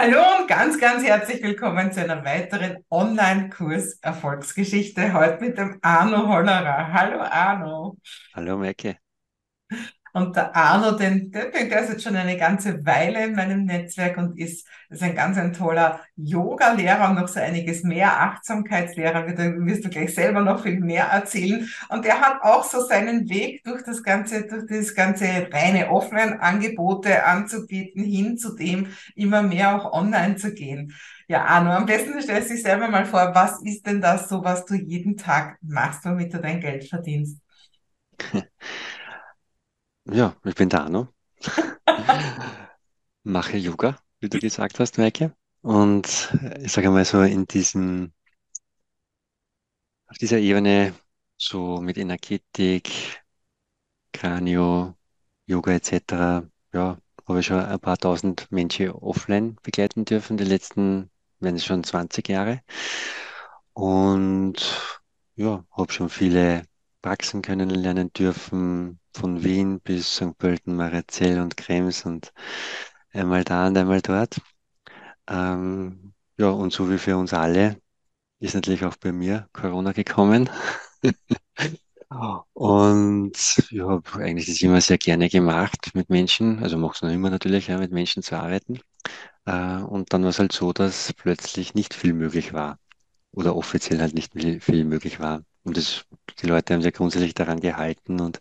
Hallo und ganz, ganz herzlich willkommen zu einer weiteren Online-Kurs Erfolgsgeschichte. Heute mit dem Arno Hollerer. Hallo Arno. Hallo Maike. Und der Arno, den, der, ist jetzt schon eine ganze Weile in meinem Netzwerk und ist, ist ein ganz ein toller Yoga-Lehrer und noch so einiges mehr, Achtsamkeitslehrer, wirst du gleich selber noch viel mehr erzählen. Und der hat auch so seinen Weg durch das ganze, durch das ganze reine Offline-Angebote anzubieten, hin zu dem immer mehr auch online zu gehen. Ja, Arno, am besten stellst du dich selber mal vor, was ist denn das so, was du jeden Tag machst, womit du dein Geld verdienst? Ja, ich bin der Arno. Mache Yoga, wie du gesagt hast, Maike. Und ich sage mal so in diesem, auf dieser Ebene, so mit Energetik, Kranio, Yoga etc., ja, habe ich schon ein paar tausend Menschen offline begleiten dürfen, die letzten, wenn es schon 20 Jahre. Und ja, habe schon viele Praxen kennenlernen dürfen, von Wien bis St. Pölten, Marazell und Krems und einmal da und einmal dort. Ähm, ja, und so wie für uns alle ist natürlich auch bei mir Corona gekommen. Und ich habe eigentlich das immer sehr gerne gemacht mit Menschen, also mache es noch immer natürlich, ja, mit Menschen zu arbeiten. Äh, und dann war es halt so, dass plötzlich nicht viel möglich war oder offiziell halt nicht viel, möglich war. Und das, die Leute haben sich grundsätzlich daran gehalten und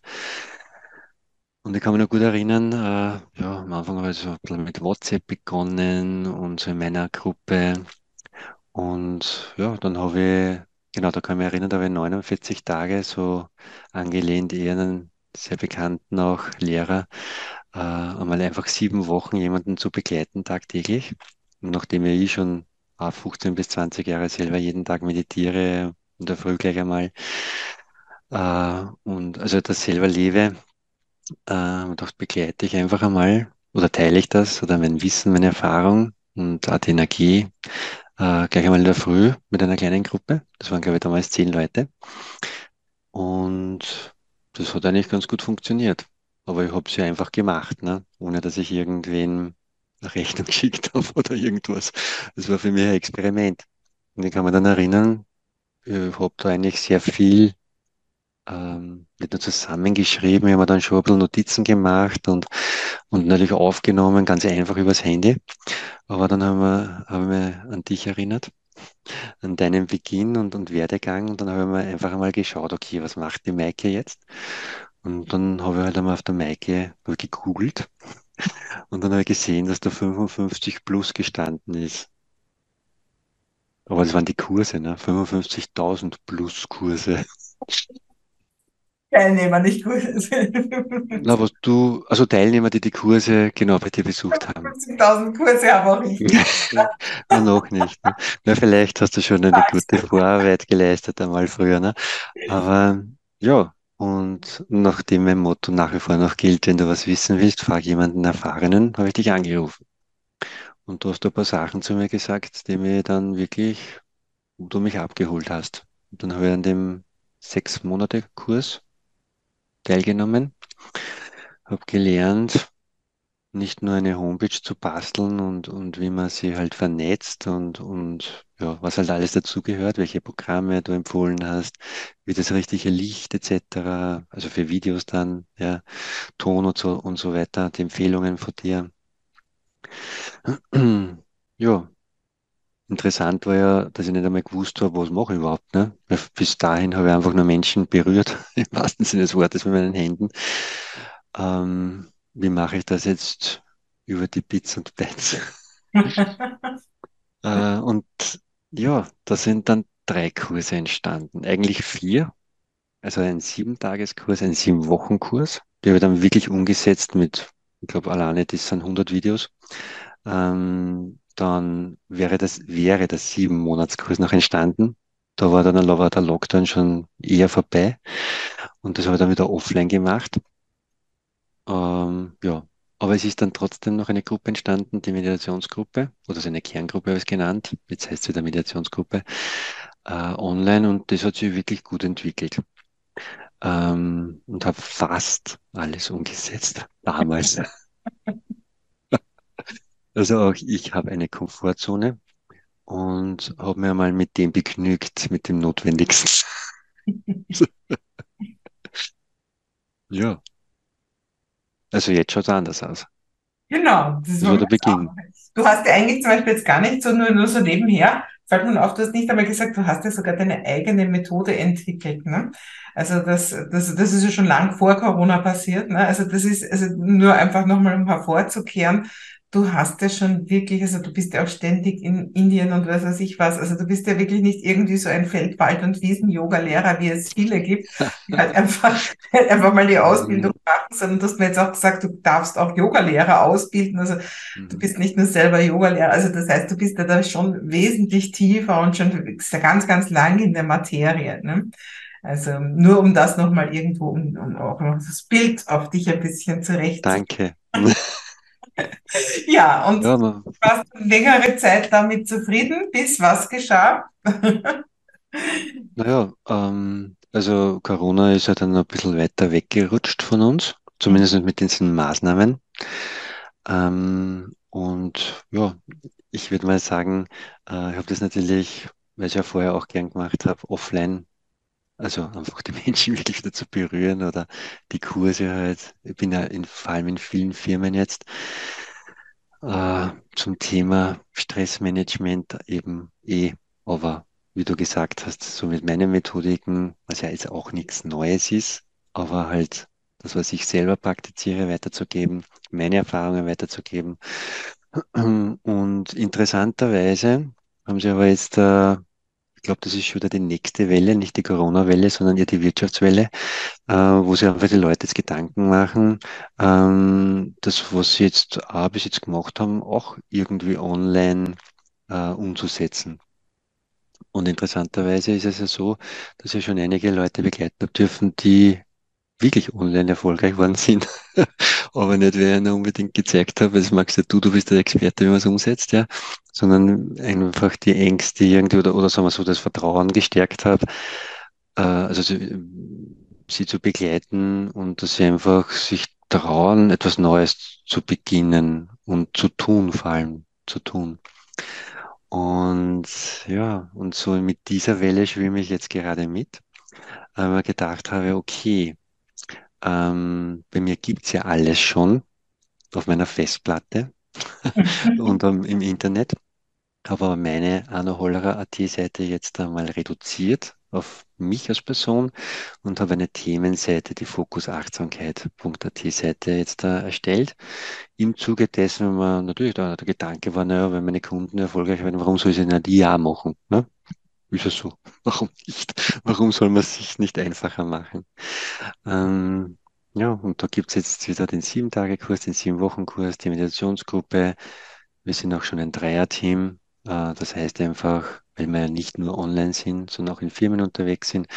und ich kann mich noch gut erinnern, äh, ja, am Anfang habe ich so mit WhatsApp begonnen und so in meiner Gruppe. Und ja, dann habe ich, genau, da kann ich mich erinnern, da habe ich 49 Tage so angelehnt, eher einen sehr bekannten auch Lehrer, äh, einmal einfach sieben Wochen jemanden zu begleiten tagtäglich. Und nachdem ich eh schon äh, 15 bis 20 Jahre selber jeden Tag meditiere und der Früh gleich einmal, äh, und also das selber lebe, äh, und das begleite ich einfach einmal oder teile ich das oder mein Wissen, meine Erfahrung und auch die Energie äh, gleich einmal in der Früh mit einer kleinen Gruppe. Das waren, glaube ich, damals zehn Leute. Und das hat eigentlich ganz gut funktioniert. Aber ich habe es ja einfach gemacht, ne? ohne dass ich irgendwen eine Rechnung geschickt habe oder irgendwas. Das war für mich ein Experiment. Und ich kann mich dann erinnern, ich habe da eigentlich sehr viel ähm, nicht nur zusammengeschrieben, ich habe mir dann schon ein bisschen Notizen gemacht und, und natürlich aufgenommen, ganz einfach übers Handy. Aber dann haben wir, haben wir an dich erinnert, an deinen Beginn und, und Werdegang. Und dann haben wir einfach einmal geschaut, okay, was macht die Maike jetzt? Und dann habe ich halt einmal auf der Maike gegoogelt und dann habe ich gesehen, dass da 55 plus gestanden ist. Aber das waren die Kurse, ne? 55.000 plus Kurse. Teilnehmer, nicht gut. Na, was du, also Teilnehmer, die die Kurse genau bei dir besucht haben. 50.000 Kurse, aber auch richtig. Na, noch nicht. Ne? Na, vielleicht hast du schon eine gute Vorarbeit geleistet einmal früher, ne? Aber ja, und nachdem mein Motto nach wie vor noch gilt, wenn du was wissen willst, frag jemanden Erfahrenen, habe ich dich angerufen. Und du hast ein paar Sachen zu mir gesagt, die mir dann wirklich, wo du mich abgeholt hast. Und dann habe ich an dem sechs Monate Kurs teilgenommen, habe gelernt, nicht nur eine Homepage zu basteln und, und wie man sie halt vernetzt und, und ja, was halt alles dazugehört, welche Programme du empfohlen hast, wie das richtige Licht etc., also für Videos dann, ja, Ton und so und so weiter, die Empfehlungen von dir. Ja, Interessant war ja, dass ich nicht einmal gewusst habe, was mache ich überhaupt. Ne? bis dahin habe ich einfach nur Menschen berührt, im wahrsten Sinne des Wortes mit meinen Händen. Ähm, wie mache ich das jetzt über die Bits und Bytes? äh, und ja, da sind dann drei Kurse entstanden. Eigentlich vier. Also ein Sieben-Tageskurs, ein Sieben-Wochen-Kurs. Die habe ich dann wirklich umgesetzt mit, ich glaube, alleine das sind 100 Videos. Ähm, dann wäre das, wäre das sieben Monatskurs noch entstanden. Da war dann war der Lockdown schon eher vorbei. Und das habe ich dann wieder offline gemacht. Ähm, ja, aber es ist dann trotzdem noch eine Gruppe entstanden, die Meditationsgruppe, oder so eine Kerngruppe habe ich es genannt. Jetzt heißt es wieder Meditationsgruppe, äh, online und das hat sich wirklich gut entwickelt. Ähm, und habe fast alles umgesetzt damals. Also auch ich habe eine Komfortzone und habe mir mal mit dem begnügt, mit dem Notwendigsten. Ja, also jetzt schaut es anders aus. Genau, das Das war wollen der Beginn. Du hast ja eigentlich zum Beispiel jetzt gar nicht so nur, nur so nebenher, fällt mir auf, du hast nicht einmal gesagt, du hast ja sogar deine eigene Methode entwickelt, ne? Also das, das, das ist ja schon lang vor Corona passiert, ne? Also das ist, also nur einfach nochmal um hervorzukehren, du hast ja schon wirklich, also du bist ja auch ständig in Indien und was weiß ich was, also du bist ja wirklich nicht irgendwie so ein Feld-, Wald- und Wiesen-Yoga-Lehrer, wie es viele gibt, die halt einfach, einfach mal die Ausbildung machen, sondern du hast mir jetzt auch gesagt, du darfst auch Yoga-Lehrer ausbilden, also Du Mhm. bist nicht nur selber Yogalehrer, also das heißt, du bist ja da schon wesentlich tiefer und schon ganz, ganz lang in der Materie. Ne? Also nur um das nochmal irgendwo, um, um auch noch das Bild auf dich ein bisschen zurecht. Danke. Ja, und Ja, man, warst du längere Zeit damit zufrieden, bis was geschah? naja, ähm, also Corona ist ja dann ein bisschen weiter weggerutscht von uns, zumindest mit diesen Maßnahmen. Ähm, und ja, ich würde mal sagen, äh, ich habe das natürlich, weil ich ja vorher auch gern gemacht habe, offline, also einfach die Menschen wirklich wieder zu berühren oder die Kurse halt. Ich bin ja in, vor allem in vielen Firmen jetzt äh, zum Thema Stressmanagement eben eh, aber wie du gesagt hast, so mit meinen Methodiken, was ja jetzt auch nichts Neues ist, aber halt das, was ich selber praktiziere, weiterzugeben, meine Erfahrungen weiterzugeben. Und interessanterweise haben sie aber jetzt, äh, glaube, das ist schon wieder die nächste Welle, nicht die Corona-Welle, sondern eher die Wirtschaftswelle, äh, wo sich einfach die Leute jetzt Gedanken machen, ähm, das, was sie jetzt auch bis jetzt gemacht haben, auch irgendwie online äh, umzusetzen. Und interessanterweise ist es ja so, dass ich schon einige Leute begleiten dürfen, die wirklich online erfolgreich worden sind, aber nicht, weil ich ihnen unbedingt gezeigt habe, das magst ja du, du bist der Experte, wie man es umsetzt, ja, sondern einfach die Ängste irgendwie oder, oder sagen wir so, das Vertrauen gestärkt habe, äh, also sie, sie zu begleiten und dass sie einfach sich trauen, etwas Neues zu beginnen und zu tun, vor allem zu tun. Und ja, und so mit dieser Welle schwimme ich jetzt gerade mit, weil ich gedacht habe, okay, ähm, bei mir gibt's ja alles schon auf meiner Festplatte und ähm, im Internet. Habe aber meine Arno Hollerer AT-Seite jetzt einmal reduziert auf mich als Person und habe eine Themenseite, die Fokusachtsamkeit.at-Seite jetzt da erstellt. Im Zuge dessen, wenn man natürlich da der Gedanke war, naja, wenn meine Kunden erfolgreich werden, warum soll ich es nicht auch machen? Ne? Ja so. Warum nicht? Warum soll man es sich nicht einfacher machen? Ähm, ja, und da gibt's jetzt wieder den Sieben-Tage-Kurs, den Sieben-Wochen-Kurs, die Meditationsgruppe. Wir sind auch schon ein Dreier-Team. Äh, das heißt einfach, weil wir nicht nur online sind, sondern auch in Firmen unterwegs sind.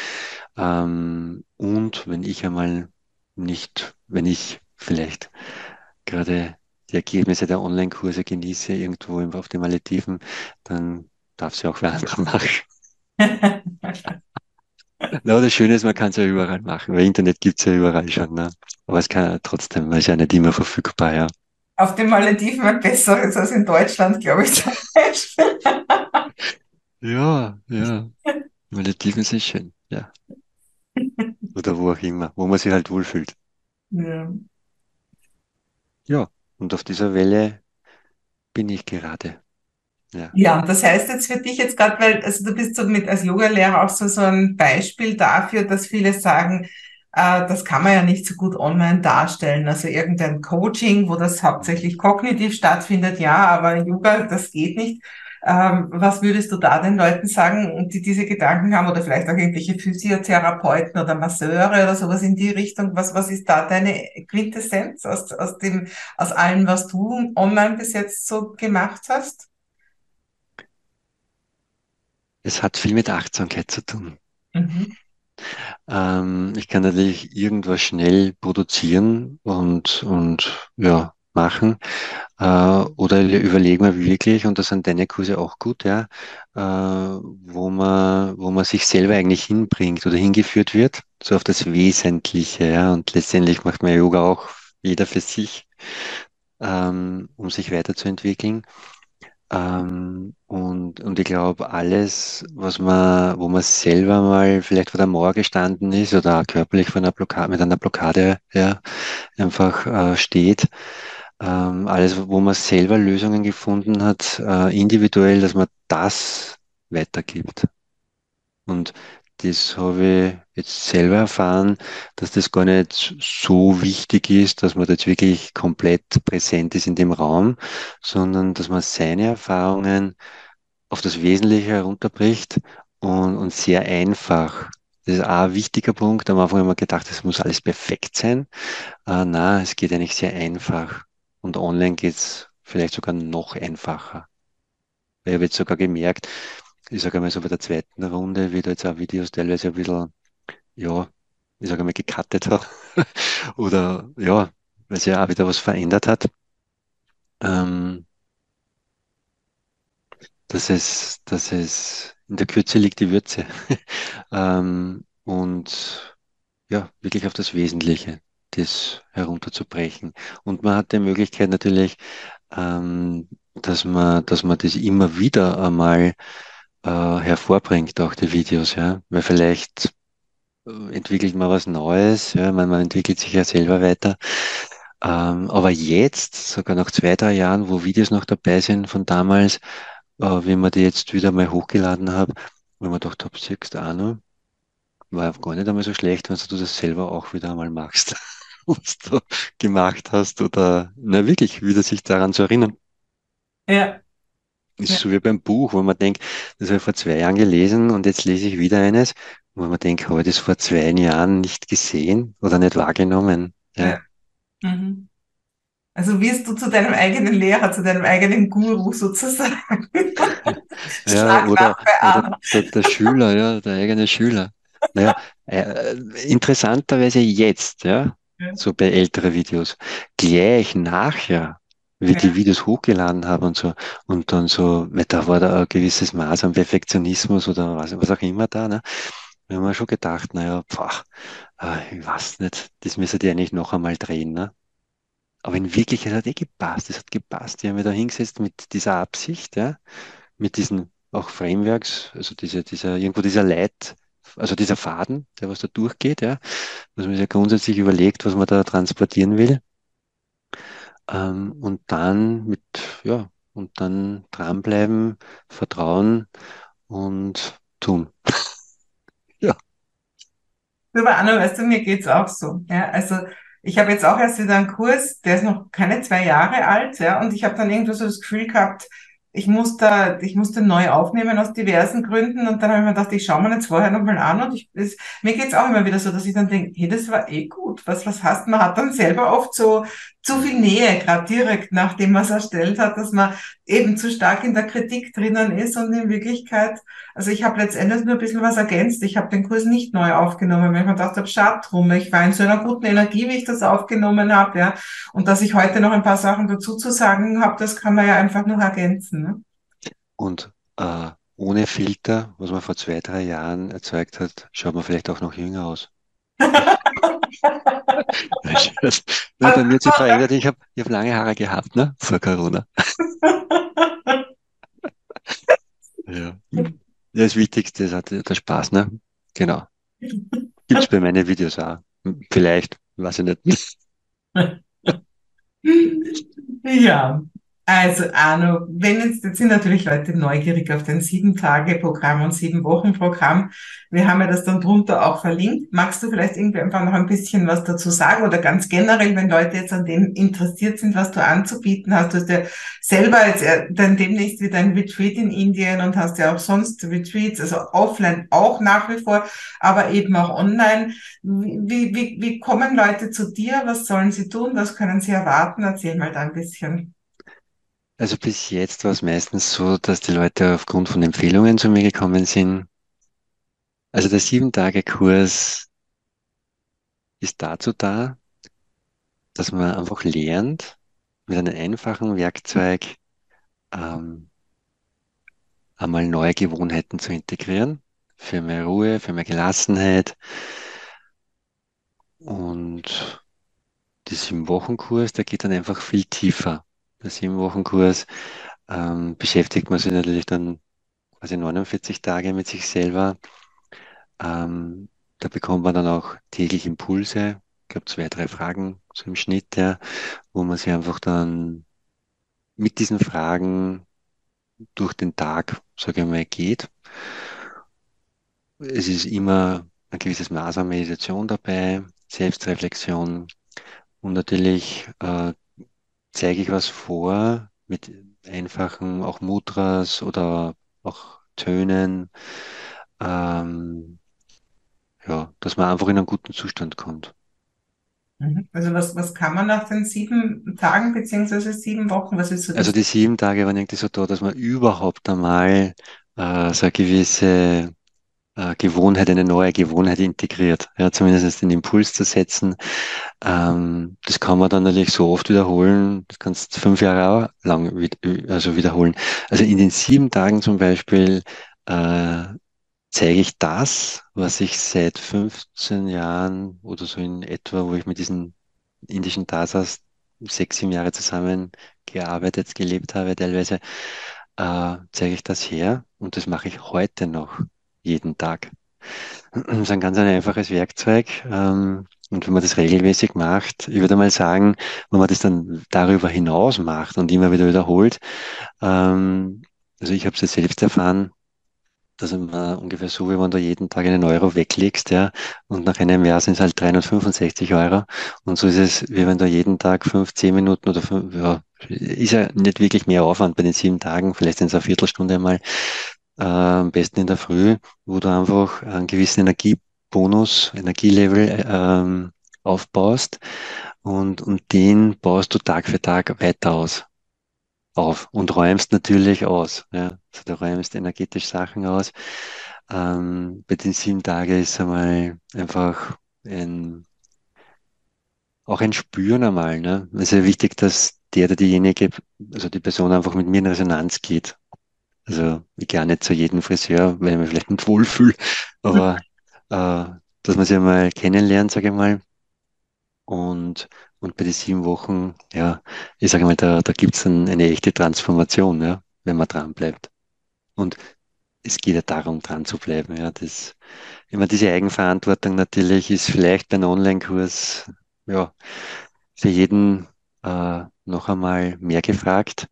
Ähm, und wenn ich einmal nicht, wenn ich vielleicht gerade die Ergebnisse der Online-Kurse genieße, irgendwo auf den Malediven, dann darf sie auch wer andere machen. Na, das Schöne ist, man kann es ja überall machen, weil Internet gibt's ja überall schon. Ne? Aber es kann ja trotzdem, weil es ja nicht immer verfügbar, ja. Auf den Malediven ein besseres als in Deutschland, glaube ich, zum Beispiel. Ja, ja. Malediven sind schön, ja. Oder wo auch immer, wo man sich halt wohlfühlt. Ja. Ja, und auf dieser Welle bin ich gerade. Ja. Ja, das heißt jetzt für dich jetzt gerade, weil also du bist so mit als Yogalehrer auch so, so ein Beispiel dafür, dass viele sagen, äh, das kann man ja nicht so gut online darstellen. Also irgendein Coaching, wo das hauptsächlich kognitiv stattfindet, ja, aber Yoga, das geht nicht. Ähm, was würdest du da den Leuten sagen, die diese Gedanken haben oder vielleicht auch irgendwelche Physiotherapeuten oder Masseure oder sowas in die Richtung? Was, was ist da deine Quintessenz aus, aus dem, aus allem, was du online bis jetzt so gemacht hast? Es hat viel mit Achtsamkeit zu tun. Mhm. Ähm, ich kann natürlich irgendwas schnell produzieren und, und ja, machen. Äh, oder überlegen wir wirklich, und das sind deine Kurse auch gut, ja, äh, wo man, wo man sich selber eigentlich hinbringt oder hingeführt wird, so auf das Wesentliche, ja. Und letztendlich macht man Yoga auch jeder für sich. ähm, um sich weiterzuentwickeln. Ähm, und, und ich glaube, alles, was man, wo man selber mal vielleicht vor der Mauer gestanden ist oder körperlich von einer Blockade, mit einer Blockade ja, einfach äh, steht, ähm, alles, wo man selber Lösungen gefunden hat, äh, individuell, dass man das weitergibt. Und das habe ich jetzt selber erfahren, dass das gar nicht so wichtig ist, dass man jetzt wirklich komplett präsent ist in dem Raum, sondern dass man seine Erfahrungen auf das Wesentliche herunterbricht und, und sehr einfach. Das ist auch ein wichtiger Punkt. Am Anfang haben wir gedacht, es muss alles perfekt sein. Äh, na, es geht eigentlich sehr einfach. Und online geht es vielleicht sogar noch einfacher. Ich habe jetzt sogar gemerkt, ich sage einmal so bei der zweiten Runde, wie da jetzt auch Videos teilweise ein bisschen, ja, ich sage einmal gecuttet habe. Oder ja, weil sich auch wieder was verändert hat. Ähm, dass es, dass es in der Kürze liegt die Würze. ähm, und ja, wirklich auf das Wesentliche, das herunterzubrechen. Und man hat die Möglichkeit natürlich, ähm, dass man, dass man das immer wieder einmal äh, hervorbringt, auch die Videos, ja. Weil vielleicht äh, entwickelt man was Neues, ja, man, man entwickelt sich ja selber weiter. Ähm, aber jetzt, sogar nach zwei, drei Jahren, wo Videos noch dabei sind von damals, äh, wie man die jetzt wieder mal hochgeladen habe, wo man habe, siehst du auch noch, war gar nicht einmal so schlecht, wenn du das selber auch wieder einmal machst, was du gemacht hast oder, na wirklich, wieder sich daran zu erinnern. Ja, Ist ja, so wie beim Buch, wo man denkt, das habe ich vor zwei Jahren gelesen und jetzt lese ich wieder eines, wo man denkt, habe ich das vor zwei Jahren nicht gesehen oder nicht wahrgenommen. Ja, ja. Mhm. Also wirst du zu deinem eigenen Lehrer, zu deinem eigenen Guru sozusagen. ja oder, oder der, der Schüler, ja, der eigene Schüler. Naja, äh, interessanterweise jetzt, ja, Ja, so bei älteren Videos, gleich nachher, wie die ja, Videos hochgeladen habe und so, und dann so, weil da war da ein gewisses Maß an Perfektionismus oder was, was auch immer da, ne? Wir haben wir schon gedacht, naja, pfah, äh, ich weiß nicht, das müsste die eigentlich noch einmal drehen, ne? Aber in Wirklichkeit hat eh gepasst, es hat gepasst. Die haben wir da hingesetzt mit dieser Absicht, ja, mit diesen auch Frameworks, also diese, dieser, irgendwo dieser Leit, also dieser Faden, der was da durchgeht, ja, dass man sich ja grundsätzlich überlegt, was man da transportieren will. Ähm, und dann mit, ja, und dann dranbleiben, vertrauen und tun. Ja. Du, aber Anna, weißt du, mir geht's auch so. Ja, also ich habe jetzt auch erst wieder einen Kurs, der ist noch keine zwei Jahre alt, ja, und ich habe dann irgendwie so das Gefühl gehabt, ich muss da, ich musste neu aufnehmen aus diversen Gründen und dann habe ich mir gedacht, ich schaue mir jetzt vorher nochmal an und ich, es, mir geht's auch immer wieder so, dass ich dann denke, hey, das war eh gut. Was, was hast? Man hat dann selber oft so zu viel Nähe, gerade direkt nachdem man es erstellt hat, dass man eben zu stark in der Kritik drinnen ist und in Wirklichkeit also ich habe letztendlich nur ein bisschen was ergänzt. Ich habe den Kurs nicht neu aufgenommen, weil ich mir gedacht habe, schade drum. Ich war in so einer guten Energie, wie ich das aufgenommen habe, ja. Und dass ich heute noch ein paar Sachen dazu zu sagen habe, das kann man ja einfach noch ergänzen. Ne? Und äh, ohne Filter, was man vor zwei, drei Jahren erzeugt hat, schaut man vielleicht auch noch jünger aus. Ja, bei mir hat sich verändert, ich habe hab lange Haare gehabt, ne? Vor Corona. Ja. Ja, das Wichtigste ist halt der Spaß, ne? Genau. Gibt's bei meinen Videos auch. Vielleicht, weiß ich nicht. Ja, also Arno, wenn jetzt, jetzt sind natürlich Leute neugierig auf dein Sieben-Tage-Programm und Sieben-Wochen-Programm. Wir haben ja das dann drunter auch verlinkt. Magst du vielleicht irgendwie einfach noch ein bisschen was dazu sagen oder ganz generell, wenn Leute jetzt an dem interessiert sind, was du anzubieten hast? Du hast ja selber jetzt äh, dann demnächst wieder ein Retreat in Indien und hast ja auch sonst Retreats, also offline auch nach wie vor, aber eben auch online. Wie, wie, wie kommen Leute zu dir? Was sollen sie tun? Was können sie erwarten? Erzähl mal da ein bisschen. Also bis jetzt war es meistens so, dass die Leute aufgrund von Empfehlungen zu mir gekommen sind. Also der Sieben-Tage-Kurs ist dazu da, dass man einfach lernt, mit einem einfachen Werkzeug ähm, einmal neue Gewohnheiten zu integrieren, für mehr Ruhe, für mehr Gelassenheit und die Sieben-Wochen-Kurs, der geht dann einfach viel tiefer. Der Sieben-Wochen-Kurs ähm, beschäftigt man sich natürlich dann quasi 49 Tage mit sich selber. Ähm, da bekommt man dann auch täglich Impulse, ich glaube zwei, drei Fragen so im Schnitt, ja, wo man sich einfach dann mit diesen Fragen durch den Tag, sage ich mal, geht. Es ist immer ein gewisses Maß an Meditation dabei, Selbstreflexion und natürlich äh, zeige ich was vor mit einfachen auch Mudras oder auch Tönen, ähm, ja, dass man einfach in einen guten Zustand kommt. Mhm. Also was, was kann man nach den sieben Tagen beziehungsweise sieben Wochen, was ist so Also die sieben Tage waren irgendwie so da, dass man überhaupt einmal äh, so eine gewisse äh, Gewohnheit, eine neue Gewohnheit integriert. Ja, zumindest den Impuls zu setzen. Ähm, das kann man dann natürlich so oft wiederholen. Das kannst du fünf Jahre lang wid also wiederholen. Also in den sieben Tagen zum Beispiel äh, zeige ich das, was ich seit 15 Jahren oder so in etwa, wo ich mit diesen indischen Dasas sechs, sieben Jahre zusammen gearbeitet, gelebt habe, teilweise, äh, zeige ich das her und das mache ich heute noch jeden Tag. Das ist ein ganz ein einfaches Werkzeug. Ähm, und wenn man das regelmäßig macht, ich würde mal sagen, wenn man das dann darüber hinaus macht und immer wieder wiederholt, ähm, also ich habe es selbst erfahren, dass immer ungefähr so, wie wenn du jeden Tag einen Euro weglegst, ja, und nach einem Jahr sind es halt 365 Euro. Und so ist es, wie wenn du jeden Tag fünf, zehn Minuten oder fünf, ja, ist ja nicht wirklich mehr Aufwand bei den sieben Tagen, vielleicht sind es eine Viertelstunde einmal, äh, am besten in der Früh, wo du einfach einen gewissen Energiebonus, Energielevel ähm, aufbaust und, und den baust du Tag für Tag weiter aus auf und räumst natürlich aus. Ja. Also du räumst energetisch Sachen aus. Ähm, bei den sieben Tagen ist einmal einfach ein, auch ein Spüren einmal. Ne? Es ist ja wichtig, dass der oder diejenige, also die Person einfach mit mir in Resonanz geht. Also ich gehe auch nicht zu jedem Friseur, weil ich mich vielleicht nicht wohlfühle, aber äh, dass man sich einmal kennenlernt, sage ich mal, und, und bei den sieben Wochen, ja, ich sage mal, da, da gibt es dann eine echte Transformation, ja, wenn man dran bleibt. Und es geht ja darum, dran zu bleiben. Ja, das, immer diese Eigenverantwortung natürlich ist vielleicht bei einem Online-Kurs, ja, für jeden äh, noch einmal mehr gefragt.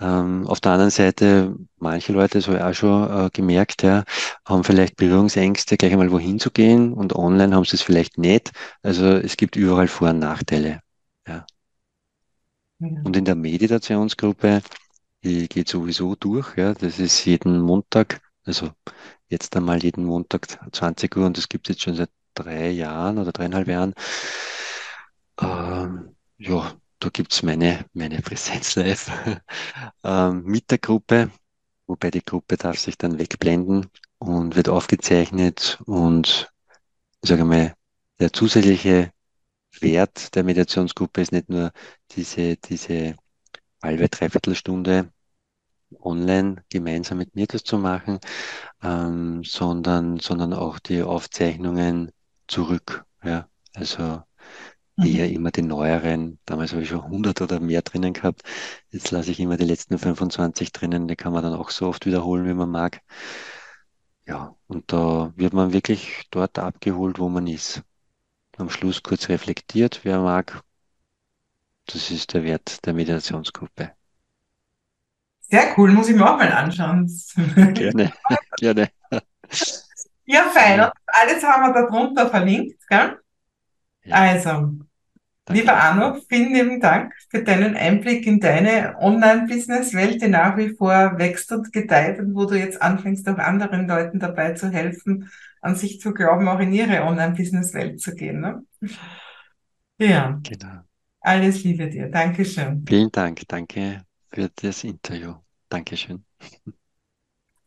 Ähm, auf der anderen Seite, manche Leute, das habe ich auch schon äh, gemerkt, ja, haben vielleicht Berührungsängste, gleich einmal wohin zu gehen und online haben sie es vielleicht nicht. Also es gibt überall Vor- und Nachteile. Ja. Ja. Und in der Meditationsgruppe, die geht sowieso durch, ja, das ist jeden Montag, also jetzt einmal jeden Montag 20 Uhr und das gibt es jetzt schon seit drei Jahren oder dreieinhalb Jahren. Ähm, ja, da gibt's meine, meine Präsenz live ähm, mit der Gruppe, wobei die Gruppe darf sich dann wegblenden und wird aufgezeichnet und ich sage mal, der zusätzliche Wert der Meditationsgruppe ist nicht nur diese, diese halbe, dreiviertel Stunde online gemeinsam mit mir das zu machen, ähm, sondern, sondern auch die Aufzeichnungen zurück. Ja, also eher Mhm. immer die neueren. Damals habe ich schon 100 oder mehr drinnen gehabt. Jetzt lasse ich immer die letzten 25 drinnen. Die kann man dann auch so oft wiederholen, wie man mag. Ja, und da wird man wirklich dort abgeholt, wo man ist. Am Schluss kurz reflektiert, wer mag. Das ist der Wert der Meditationsgruppe. Sehr cool, muss ich mir auch mal anschauen. Gerne, gerne. Ja, fein. Und alles haben wir da drunter verlinkt, gell? Ja, Also, lieber danke. Arno, vielen lieben Dank für deinen Einblick in deine Online-Business-Welt, die nach wie vor wächst und gedeiht und wo du jetzt anfängst, auch anderen Leuten dabei zu helfen, an sich zu glauben, auch in ihre Online-Business-Welt zu gehen. Ne? Ja, Genau. alles Liebe dir. Dankeschön. Vielen Dank. Danke für das Interview. Dankeschön.